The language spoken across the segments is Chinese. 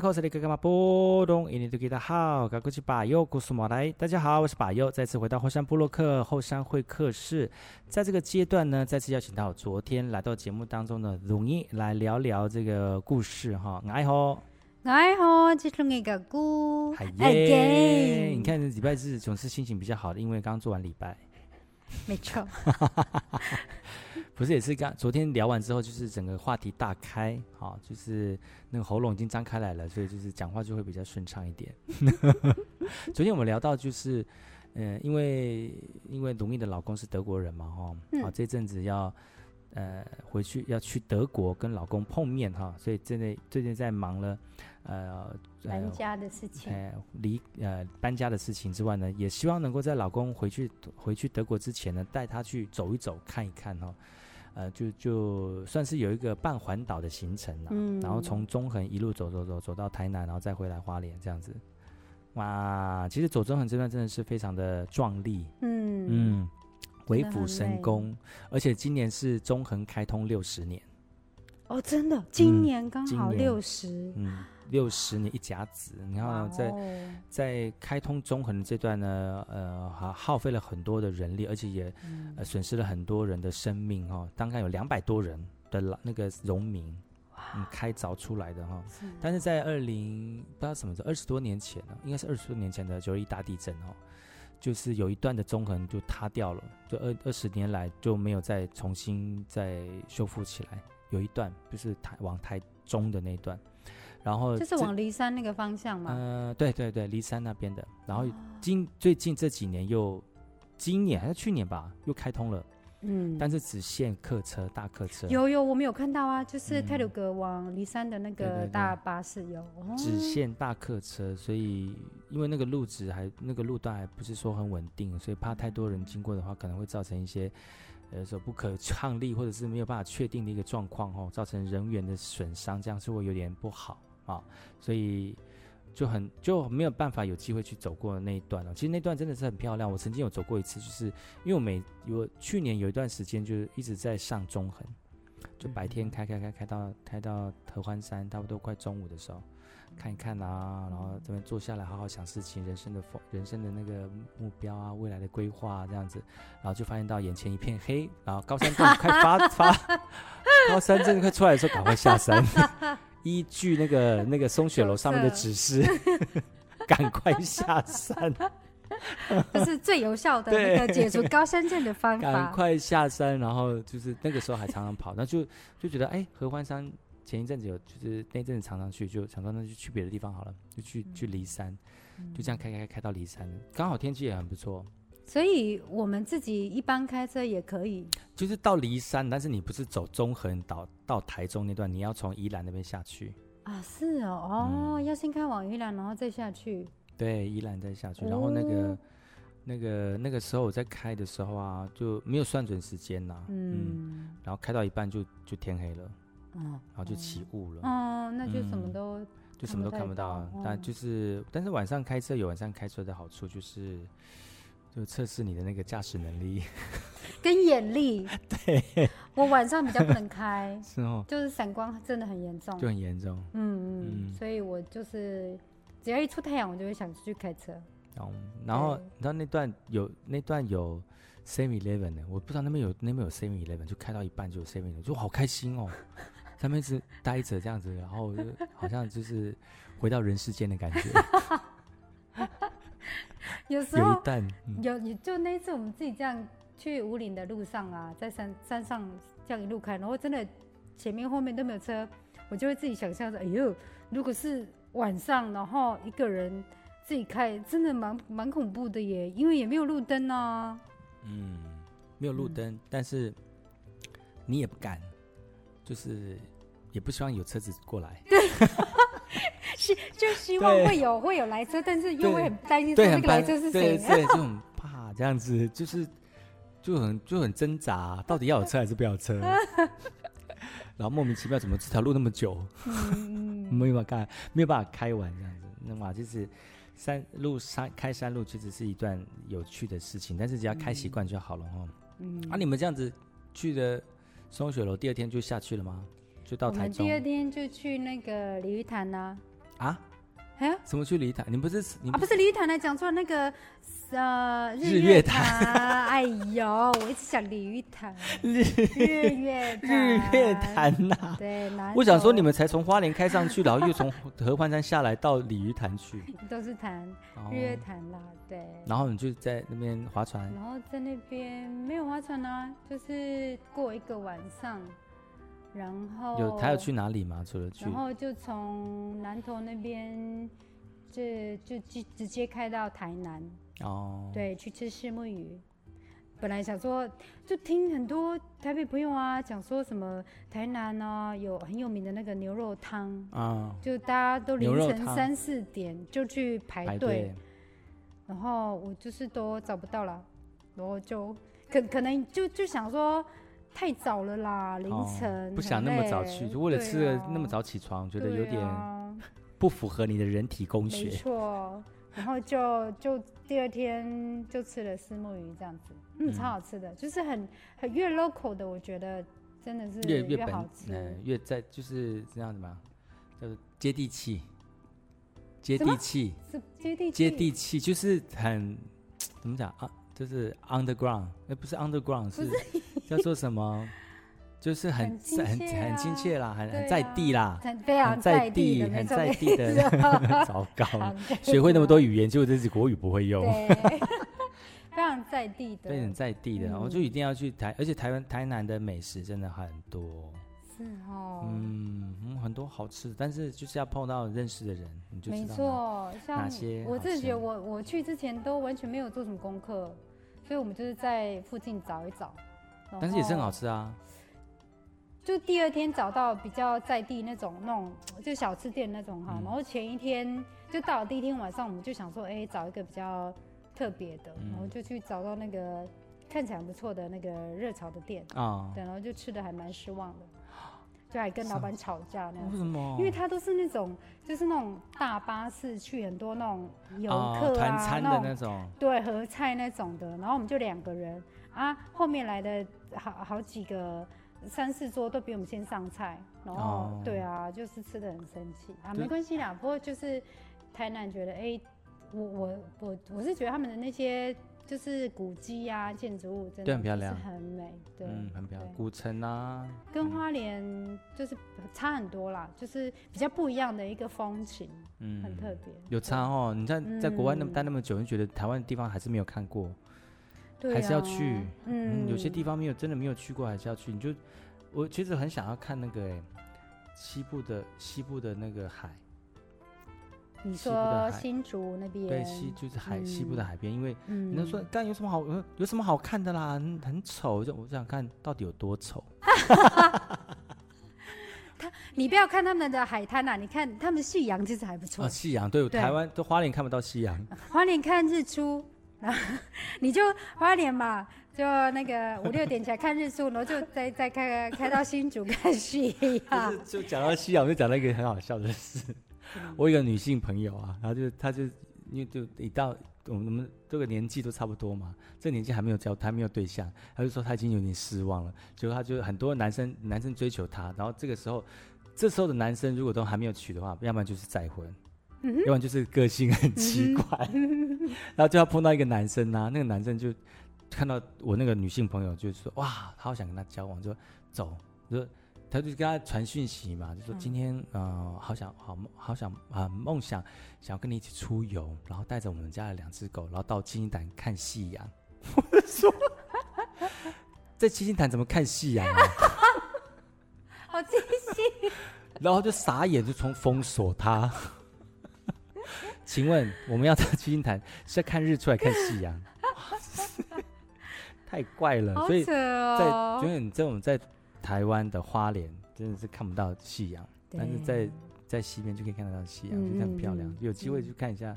客。大家好，我是把右，再次回到后山部落克后山会客室。在这个阶段呢，再次邀请到昨天来到节目当中的龙一来聊聊这个故事哈。哎吼，哎吼，这是那个故。嗨耶！你看礼拜日总是心情比较好的，因为刚做完礼拜。没错。不是，也是刚昨天聊完之后，就是整个话题大开，好，就是那个喉咙已经张开来了，所以就是讲话就会比较顺畅一点。昨天我们聊到就是，嗯、呃，因为因为卢蜜的老公是德国人嘛，哈，啊，这阵子要呃回去要去德国跟老公碰面哈，所以真的最近在忙了。呃，搬家的事情，呃，离呃搬家的事情之外呢，也希望能够在老公回去回去德国之前呢，带他去走一走，看一看哈、哦，呃，就就算是有一个半环岛的行程了，嗯，然后从中横一路走走走走到台南，然后再回来花莲这样子，哇，其实走中横这段真的是非常的壮丽，嗯。嗯，鬼斧神工，而且今年是中横开通六十年，哦，真的，今年刚好六十、嗯，嗯。六十年一甲子，你看在在开通中横的这段呢，呃，还耗费了很多的人力，而且也、嗯、呃损失了很多人的生命哈、哦。大概有两百多人的老那个农民，嗯，开凿出来的哈、哦。但是在二零不知道什么时候，二十多年前呢，应该是二十多年前的九二一大地震哦，就是有一段的中横就塌掉了，就二二十年来就没有再重新再修复起来。有一段就是台往台中的那一段。然后就是往骊山那个方向嘛。嗯、呃，对对对，骊山那边的。然后今、哦、最近这几年又，今年还是去年吧，又开通了。嗯。但是只限客车、大客车。有有，我们有看到啊，就是泰鲁阁往骊山的那个大巴士有。对对对哦、只限大客车，所以因为那个路子还那个路段还不是说很稳定，所以怕太多人经过的话，可能会造成一些呃所不可抗力或者是没有办法确定的一个状况哦，造成人员的损伤，这样是会有点不好。啊，所以就很就没有办法有机会去走过那一段了。其实那段真的是很漂亮，我曾经有走过一次，就是因为我每我去年有一段时间就是一直在上中横，就白天开开开开到开到合欢山，差不多快中午的时候看一看啊，然后这边坐下来好好想事情，人生的风人生的那个目标啊，未来的规划啊这样子，然后就发现到眼前一片黑，然后高山症快发 发，高山症快出来的时候赶快下山。依据那个那个松雪楼上面的指示，赶快下山。这是最有效的那个解除高山症的方法。赶快下山，然后就是那个时候还常常跑，那就就觉得哎，合欢山前一阵子有，就是那阵子常常去，就想说那就去别的地方好了，就去去骊山，就这样开开开到骊山，刚好天气也很不错。所以我们自己一般开车也可以，就是到骊山，但是你不是走中横岛到台中那段，你要从宜兰那边下去。啊？是哦，哦，嗯、要先开往宜兰，然后再下去。对，宜兰再下去，然后那个、哦、那个那个时候我在开的时候啊，就没有算准时间呐、嗯，嗯，然后开到一半就就天黑了，嗯，然后就起雾了，哦，那就什么都、嗯、就什么都看不到，哦、但就是但是晚上开车有晚上开车的好处就是。就测试你的那个驾驶能力 跟眼力。对，我晚上比较不能开，是哦，就是散光真的很严重，就很严重。嗯嗯，嗯所以我就是只要一出太阳，我就会想出去开车。然后，然后你知道那段有那段有 Seven Eleven 的，我不知道那边有那边有 Seven Eleven，就开到一半就有 Seven Eleven，就好开心哦。他们一直待着这样子，然后就好像就是回到人世间的感觉。有时候有，有就那一次我们自己这样去五岭的路上啊，在山山上这样一路开，然后真的前面后面都没有车，我就会自己想象着，哎呦，如果是晚上，然后一个人自己开，真的蛮蛮恐怖的耶，因为也没有路灯啊。嗯，没有路灯，嗯、但是你也不敢，就是也不希望有车子过来。对。希就希望会有会有来车，但是又会很担心说那个来车是谁？对，对，对，就很 怕这样子，就是就很就很挣扎、啊，到底要有车还是不要车？然后莫名其妙，怎么这条路那么久？嗯、没有办法开，没有办法开完这样子。那么就是山路山开山路，其实是一段有趣的事情，但是只要开习惯就好了哦。嗯，啊，你们这样子去的松雪楼，第二天就下去了吗？就到台中。第二天就去那个鲤鱼潭呐。啊？哎呀，怎么去鲤鱼潭？你不是你不是啊？不是鲤鱼潭来讲错了，那个。呃，日月潭，哎呦，我一直想鲤鱼潭，日日月日月潭呐，对，我想说你们才从花莲开上去，然后又从合欢山下来到鲤鱼潭去，都是潭，日月潭啦，对。然后你就在那边划船，然后在那边没有划船啊，就是过一个晚上，然后有他要去哪里吗？除了去，然后就从南投那边，就就直直接开到台南。哦，对，去吃虱目鱼。本来想说，就听很多台北朋友啊讲说什么台南啊有很有名的那个牛肉汤啊，就大家都凌晨三四点就去排队，然后我就是都找不到了，然后就可可能就就想说太早了啦，凌晨、哦、不想那么早去，就为了吃了那么早起床，觉得有点不符合你的人体工学。没错。然后就就第二天就吃了虱目鱼这样子，嗯，超好吃的，就是很很越 local 的，我觉得真的是越越好吃，嗯，越在就是这样子嘛，就是接地气，接地气，是接地气，接地气就是很怎么讲？啊，就是 underground，哎，不是 underground，是 叫做什么？就是很很很亲切啦，很很在地啦，非常在地，很在地的。糟糕，学会那么多语言，结果这是国语不会用。非常在地的，非常在地的，我就一定要去台，而且台湾台南的美食真的很多。是哦，嗯，很多好吃的，但是就是要碰到认识的人，你就知道哪些。我自己觉得，我我去之前都完全没有做什么功课，所以我们就是在附近找一找。但是也是很好吃啊。就第二天找到比较在地那种那种就小吃店那种哈，嗯、然后前一天就到了第一天晚上，我们就想说，哎、欸，找一个比较特别的，嗯、然后就去找到那个看起来不错的那个热炒的店啊，哦、对，然后就吃的还蛮失望的，就还跟老板吵架那样。为什么？因为他都是那种就是那种大巴士去很多那种游客啊，哦、餐的那种，那种对，合菜那种的，然后我们就两个人啊，后面来的好好几个。三四桌都比我们先上菜，然后、oh. 对啊，就是吃的很生气啊，没关系啦。不过就是台南觉得，哎、欸，我我我我是觉得他们的那些就是古迹啊、建筑物真的很漂亮，很美，对，嗯，很漂亮，古城啊，跟花莲就是差很多啦，就是比较不一样的一个风情，嗯，很特别，有差哦。你在在国外那么待那么久，你觉得台湾的地方还是没有看过？还是要去，嗯，嗯，有些地方没有，真的没有去过，还是要去。你就，我其实很想要看那个，哎，西部的西部的那个海。你说新竹那边？对，西就是海、嗯、西部的海边，因为，嗯，你说，但有什么好有有什么好看的啦？很很丑，就我想看到底有多丑。他，你不要看他们的海滩呐，你看他们的夕阳其实还不错。啊，夕阳对，对台湾都花莲看不到夕阳，花莲看日出。你就花莲嘛，就那个五六点起来看日出，然后就再再开开到新竹看夕阳。就讲到夕阳，我就讲到一个很好笑的事。我有一个女性朋友啊，然后就她就因为就一到我们我们这个年纪都差不多嘛，这个年纪还没有交，还没有对象，她就说她已经有点失望了。结果她就很多男生男生追求她，然后这个时候这时候的男生如果都还没有娶的话，要不然就是再婚。要不然就是个性很奇怪，然后就要碰到一个男生啊，那个男生就看到我那个女性朋友，就说哇，他好想跟他交往，就说走，就说他就跟他传讯息嘛，就说今天呃好想好好想啊梦想想要跟你一起出游，然后带着我们家的两只狗，然后到七星潭看夕阳。我说在七星潭怎么看夕阳啊？好惊喜！然后就傻眼，就从封锁他。请问我们要到七星潭是要看日出还是看夕阳？太怪了，哦、所以在因为你在我们在台湾的花莲真的是看不到夕阳，但是在在西边就可以看得到夕阳，嗯、就很漂亮。有机会去看一下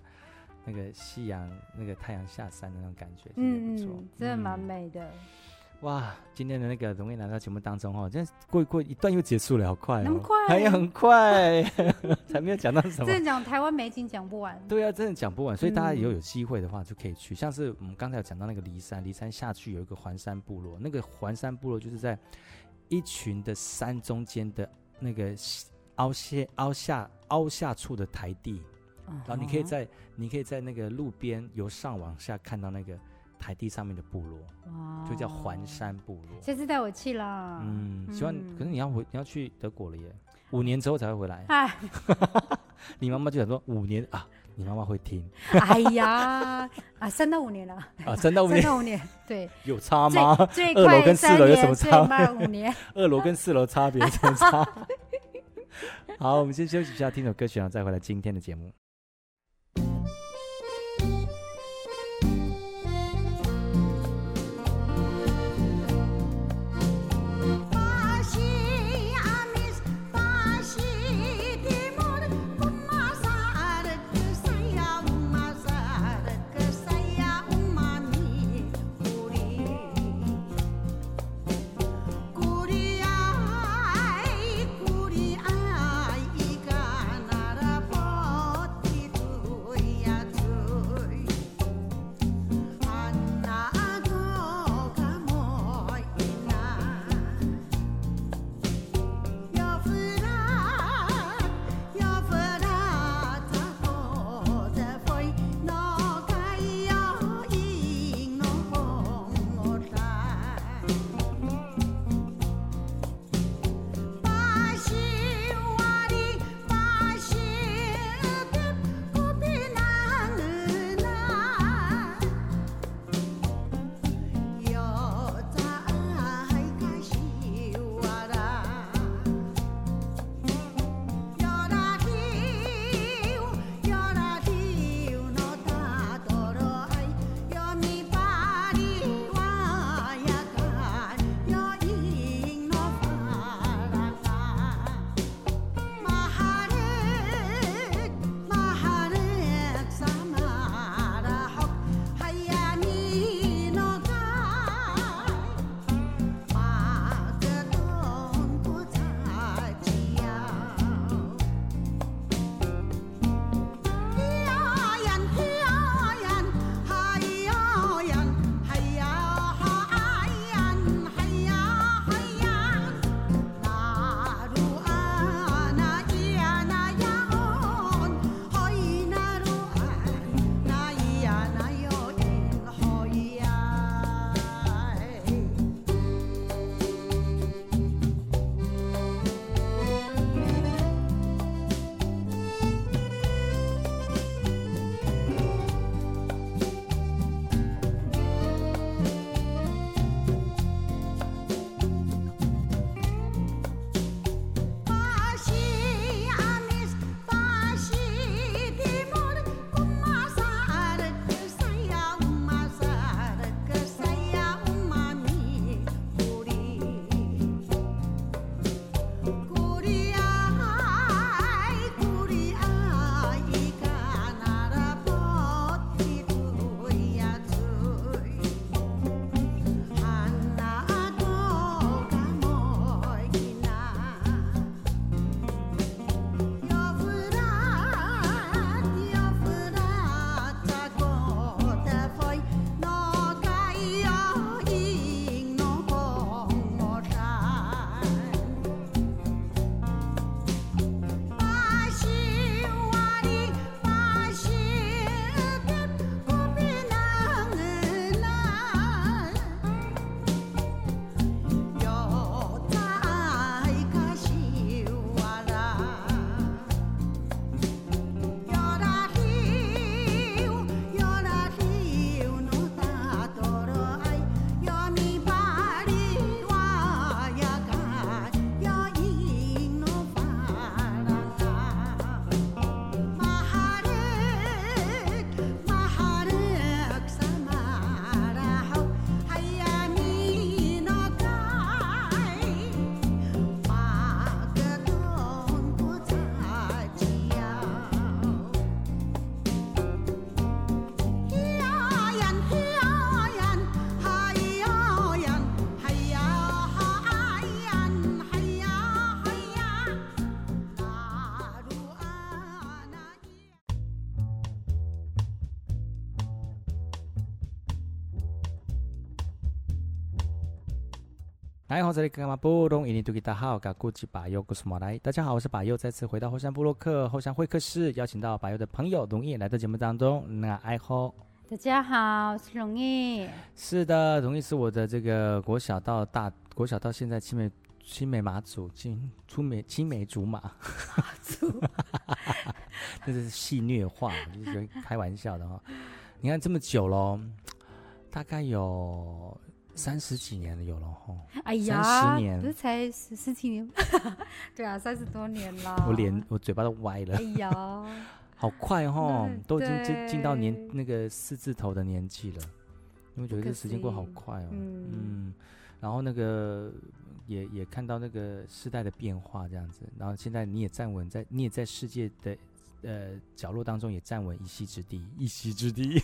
那个夕阳，那个太阳下山的那种感觉，嗯嗯，真的蛮美的。哇，今天的那个容易来到节目当中哦，真过过一段又结束了，好快哦，那么快，还有很快，才没有讲到什么。真的讲台湾美景讲不完。对啊，真的讲不完，所以大家以后有机会的话就可以去。嗯、像是我们刚才有讲到那个骊山，骊山下去有一个环山部落，那个环山部落就是在一群的山中间的那个凹陷凹下凹下处的台地，嗯、然后你可以在你可以在那个路边由上往下看到那个。台地上面的部落，就叫环山部落。这次带我去啦。嗯，希望。可是你要回，你要去德国了耶，五年之后才会回来。哎，你妈妈就想说五年啊，你妈妈会听。哎呀，啊，三到五年了。啊，三到五年。三到五年，对。有差吗？最二楼跟四楼有什么差？五年。二楼跟四楼差别有什么差？好，我们先休息一下，听首歌曲，然后再回来今天的节目。大家好，这里干嘛不懂？印尼土著大号，嘎古吉巴尤古斯莫来。大家好，我是巴尤，再次回到后山部落克后山会客室，邀请到巴尤的朋友龙毅来到节目当中。那爱好，大家好，我是龙毅。是的，龙毅是我的这个国小到大国小到现在青梅青梅马祖青出梅青梅竹马，马祖，这是戏谑话，就是开玩笑的哈。你看这么久喽，大概有。三十几年了，有了吼！哎呀，三十年不是才十十几年吗？对啊，三十多年了。我脸，我嘴巴都歪了。哎呀，好快哈，都已经进进到年那个四字头的年纪了。因为觉得这时间过好快哦。嗯，嗯。然后那个也也看到那个时代的变化这样子。然后现在你也站稳在，你也在世界的呃角落当中也站稳一席之地，一席之地。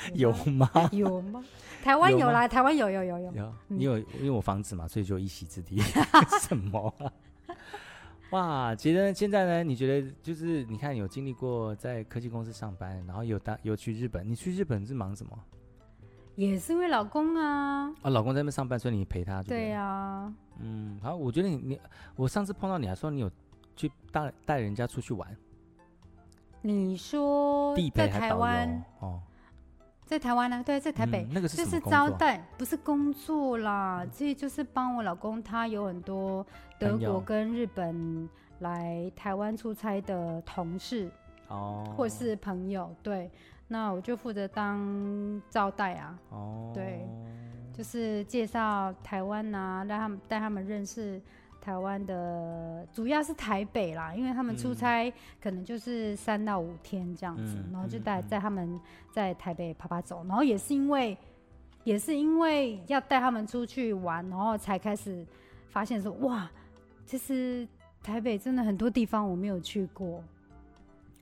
有吗？有吗？台湾有啦，台湾有有有有。有，你有，因为我房子嘛，所以就一席之地。什么？哇，觉得现在呢？你觉得就是你看，有经历过在科技公司上班，然后有当有去日本。你去日本是忙什么？也是因为老公啊。啊，老公在那边上班，所以你陪他。对呀。嗯，好，我觉得你你，我上次碰到你还说你有去带带人家出去玩。你说在台湾哦。在台湾呢？对，在台北，嗯、那个是就是招待，不是工作啦，这就是帮我老公，他有很多德国跟日本来台湾出差的同事哦，或是朋友，对，那我就负责当招待啊，哦，对，就是介绍台湾啊，让他们带他们认识。台湾的主要是台北啦，因为他们出差可能就是三到五天这样子，嗯、然后就带带他们在台北啪啪走，然后也是因为也是因为要带他们出去玩，然后才开始发现说哇，其实台北真的很多地方我没有去过，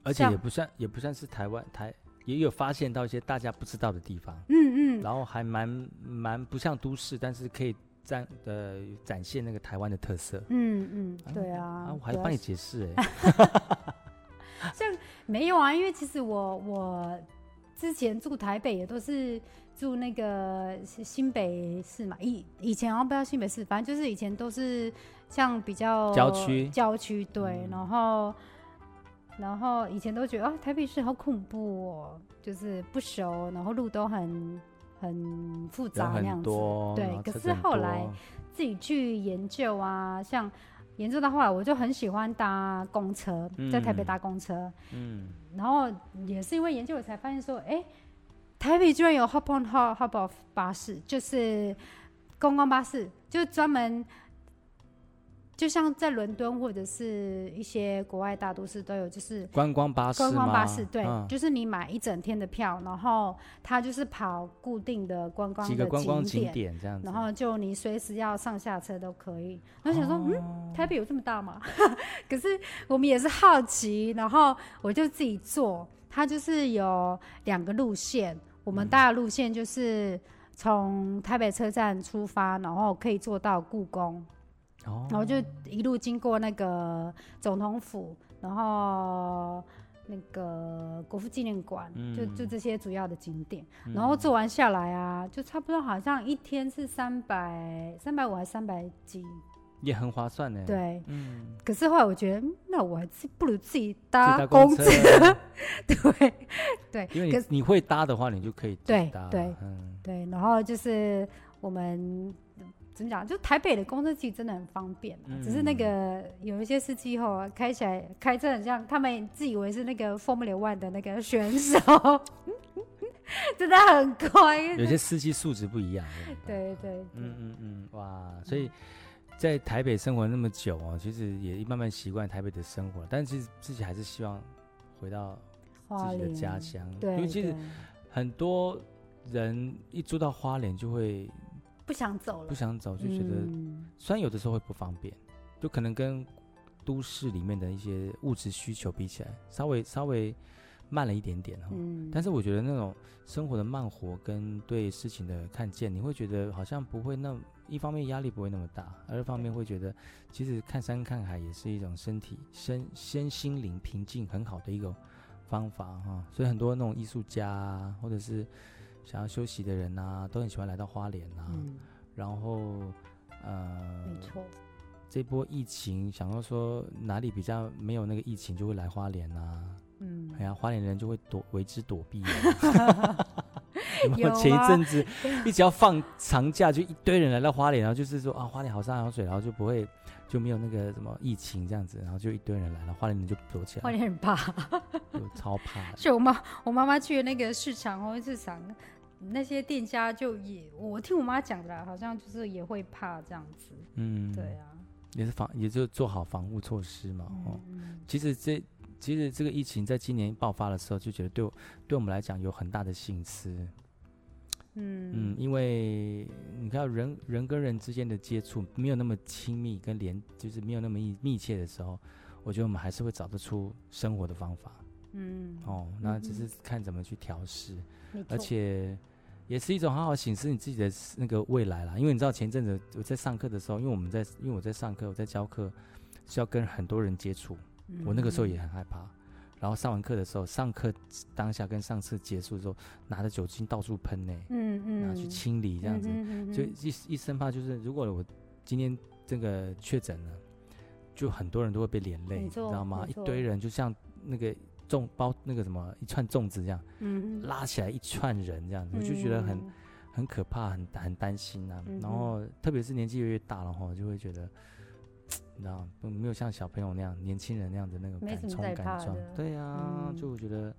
而且也不算也不算是台湾台，也有发现到一些大家不知道的地方，嗯嗯，然后还蛮蛮不像都市，但是可以。展呃展现那个台湾的特色，嗯嗯，对啊，啊我还帮你解释 哎，像没有啊，因为其实我我之前住台北也都是住那个新北市嘛，以以前好像不知道新北市，反正就是以前都是像比较郊区郊区对，嗯、然后然后以前都觉得啊台北市好恐怖哦，就是不熟，然后路都很。很复杂那样子，对。可是后来自己去研究啊，像研究到后来，我就很喜欢搭公车，在台北搭公车。嗯。然后也是因为研究，我才发现说，哎，台北居然有 Hop on Hop Hop off 巴士，就是公共巴士，就专门。就像在伦敦或者是一些国外大都市都有，就是观光巴士。观光巴士对，嗯、就是你买一整天的票，然后它就是跑固定的观光的几个观光景点这样子，然后就你随时要上下车都可以。我想说，哦、嗯，台北有这么大吗？可是我们也是好奇，然后我就自己坐。它就是有两个路线，我们大的路线就是从台北车站出发，然后可以坐到故宫。然后就一路经过那个总统府，然后那个国父纪念馆，嗯、就就这些主要的景点。嗯、然后做完下来啊，就差不多好像一天是三百三百五还是三百几，也很划算呢。对，嗯。可是后来我觉得，那我还是不如自己搭公车。对对，因为你你会搭的话，你就可以对对嗯对。然后就是我们。怎么讲？就台北的公车其实真的很方便，嗯、只是那个有一些司机后开起来开车很像他们自以为是那个 Formula One 的那个选手，真的很乖。有些司机素质不一样。对对，对。嗯嗯嗯，哇！所以在台北生活那么久哦，其实也慢慢习惯台北的生活，但是其实自己还是希望回到自己的家乡。对，因为其实很多人一住到花莲就会。不想走了，不想走，就觉得，虽然有的时候会不方便，嗯、就可能跟都市里面的一些物质需求比起来，稍微稍微慢了一点点哈。嗯、但是我觉得那种生活的慢活跟对事情的看见，你会觉得好像不会那，一方面压力不会那么大，二方面会觉得其实看山看海也是一种身体身身心灵平静很好的一个方法哈。所以很多那种艺术家或者是。想要休息的人呐、啊，都很喜欢来到花莲呐、啊。嗯、然后呃，没错，这波疫情，想要说哪里比较没有那个疫情，就会来花莲啊。嗯，哎呀，花莲人就会躲为之躲避。有前一阵子一直要放长假，就一堆人来到花莲，然后就是说啊，花莲好山好水，然后就不会就没有那个什么疫情这样子，然后就一堆人来了，花莲人就躲起来。花莲很怕，就超怕。就我妈我妈妈去那个市场哦，市场那些店家就也，我听我妈讲的啦，好像就是也会怕这样子。嗯，对啊，也是防，也就做好防护措施嘛。哦、嗯，其实这。其实这个疫情在今年爆发的时候，就觉得对我对我们来讲有很大的心思。嗯嗯，因为你看人人跟人之间的接触没有那么亲密跟连，就是没有那么密密切的时候，我觉得我们还是会找得出生活的方法。嗯。哦，那只是看怎么去调试，嗯、而且也是一种好好显示你自己的那个未来啦。因为你知道前阵子我在上课的时候，因为我们在因为我在上课，我在教课是要跟很多人接触。我那个时候也很害怕，然后上完课的时候，上课当下跟上次结束的时候，拿着酒精到处喷呢，嗯嗯，然后去清理这样子，嗯嗯、就一一生怕就是如果我今天这个确诊了，就很多人都会被连累，你知道吗？一堆人就像那个粽包那个什么一串粽子这样，嗯，拉起来一串人这样子，我就觉得很很可怕，很很担心啊。然后特别是年纪越越大了哈，就会觉得。你知道没有像小朋友那样，年轻人那样的那个敢冲敢撞。对呀、啊，嗯、就我觉得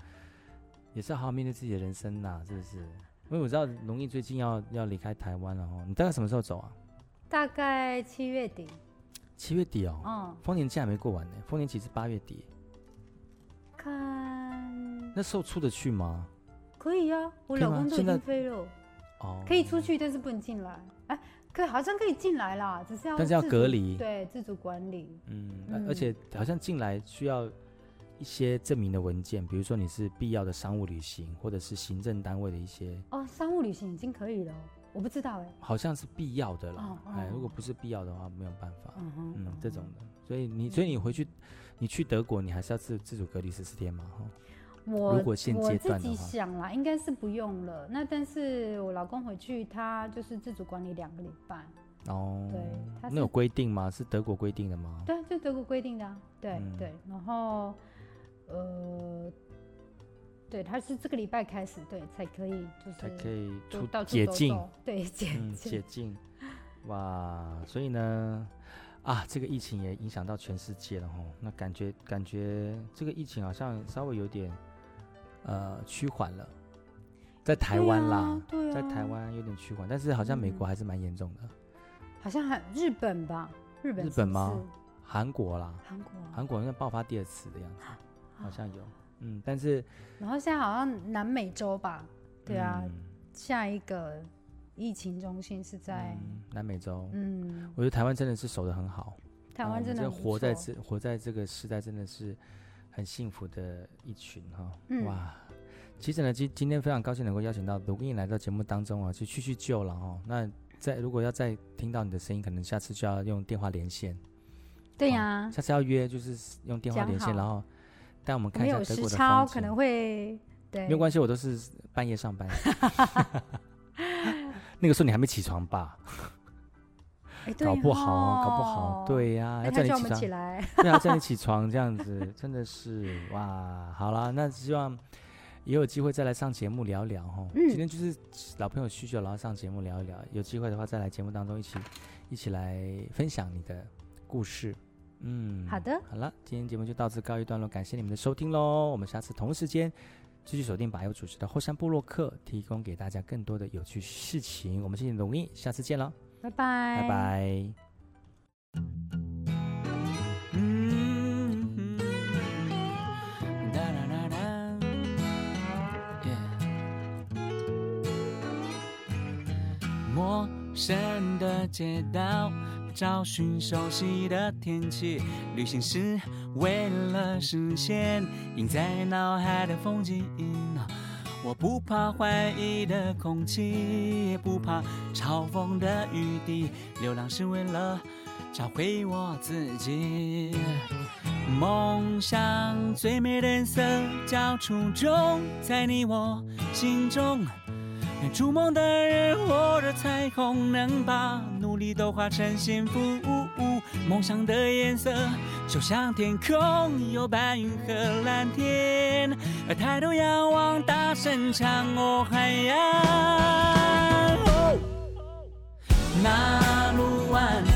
也是要好好面对自己的人生呐，是不是？因为我知道龙毅最近要要离开台湾了哦，你大概什么时候走啊？大概七月底。七月底哦。嗯。丰年期还没过完呢，丰年期是八月底。看。那时候出得去吗？可以呀、啊，我老公都已经飞了。哦。可以出去，但是不能进来。哎。对，好像可以进来啦，只是要但是要隔离，对，自主管理。嗯，嗯，而且好像进来需要一些证明的文件，比如说你是必要的商务旅行，或者是行政单位的一些。哦，商务旅行已经可以了，我不知道哎。好像是必要的啦，哦哦、哎，如果不是必要的话，没有办法。嗯哼，嗯，这种的，所以你，所以你回去，你去德国，你还是要自自主隔离十四天嘛，哈。我我自己想啦，应该是不用了。那但是我老公回去，他就是自主管理两个礼拜。哦，对，他那有规定吗？是德国规定的吗？对，就德国规定的啊。对、嗯、对，然后呃，对，他是这个礼拜开始，对，才可以就是才可以出到解禁，对解禁、嗯、解禁。哇，所以呢，啊，这个疫情也影响到全世界了哈。那感觉感觉这个疫情好像稍微有点。呃，趋缓了，在台湾啦，啊啊、在台湾有点趋缓，但是好像美国还是蛮严重的，好像还日本吧？日本日本吗？韩国啦，韩国，韩国好像爆发第二次的样子，啊、好像有，嗯，但是然后现在好像南美洲吧？对啊，嗯、下一个疫情中心是在、嗯、南美洲，嗯，我觉得台湾真的是守得很好，台湾真的、嗯、活在这活在这个时代真的是。很幸福的一群哈，嗯、哇！其实呢，今今天非常高兴能够邀请到龙毅来到节目当中啊，去叙叙旧了哈。那在如果要再听到你的声音，可能下次就要用电话连线。对呀、啊，下次要约就是用电话连线，然后带我们看一下德国的风景。可能会对，没有关系，我都是半夜上班。那个时候你还没起床吧？搞不好，搞不好，对呀，要叫你起床，对啊，叫你起 床这样子，真的是哇，好了，那希望也有机会再来上节目聊一聊哈。今天就是老朋友叙旧，然后上节目聊一聊，有机会的话再来节目当中一起一起来分享你的故事。嗯，好的，好了，今天节目就到此告一段落，感谢你们的收听喽，我们下次同一时间继续锁定把佑主持的后山部落客，提供给大家更多的有趣事情。我们谢谢龙毅，下次见了。拜拜，拜拜。陌生的街道，找寻熟悉的天气，旅行是为了实现印在脑海的风景。我不怕怀疑的空气，也不怕嘲讽的雨滴。流浪是为了找回我自己。梦想最美的颜色叫初衷，在你我心中。筑梦的人握着彩虹，能把努力都化成幸福。梦想的颜色就像天空，有白云和蓝天。而抬头仰望，大声唱，哦海洋。那路湾。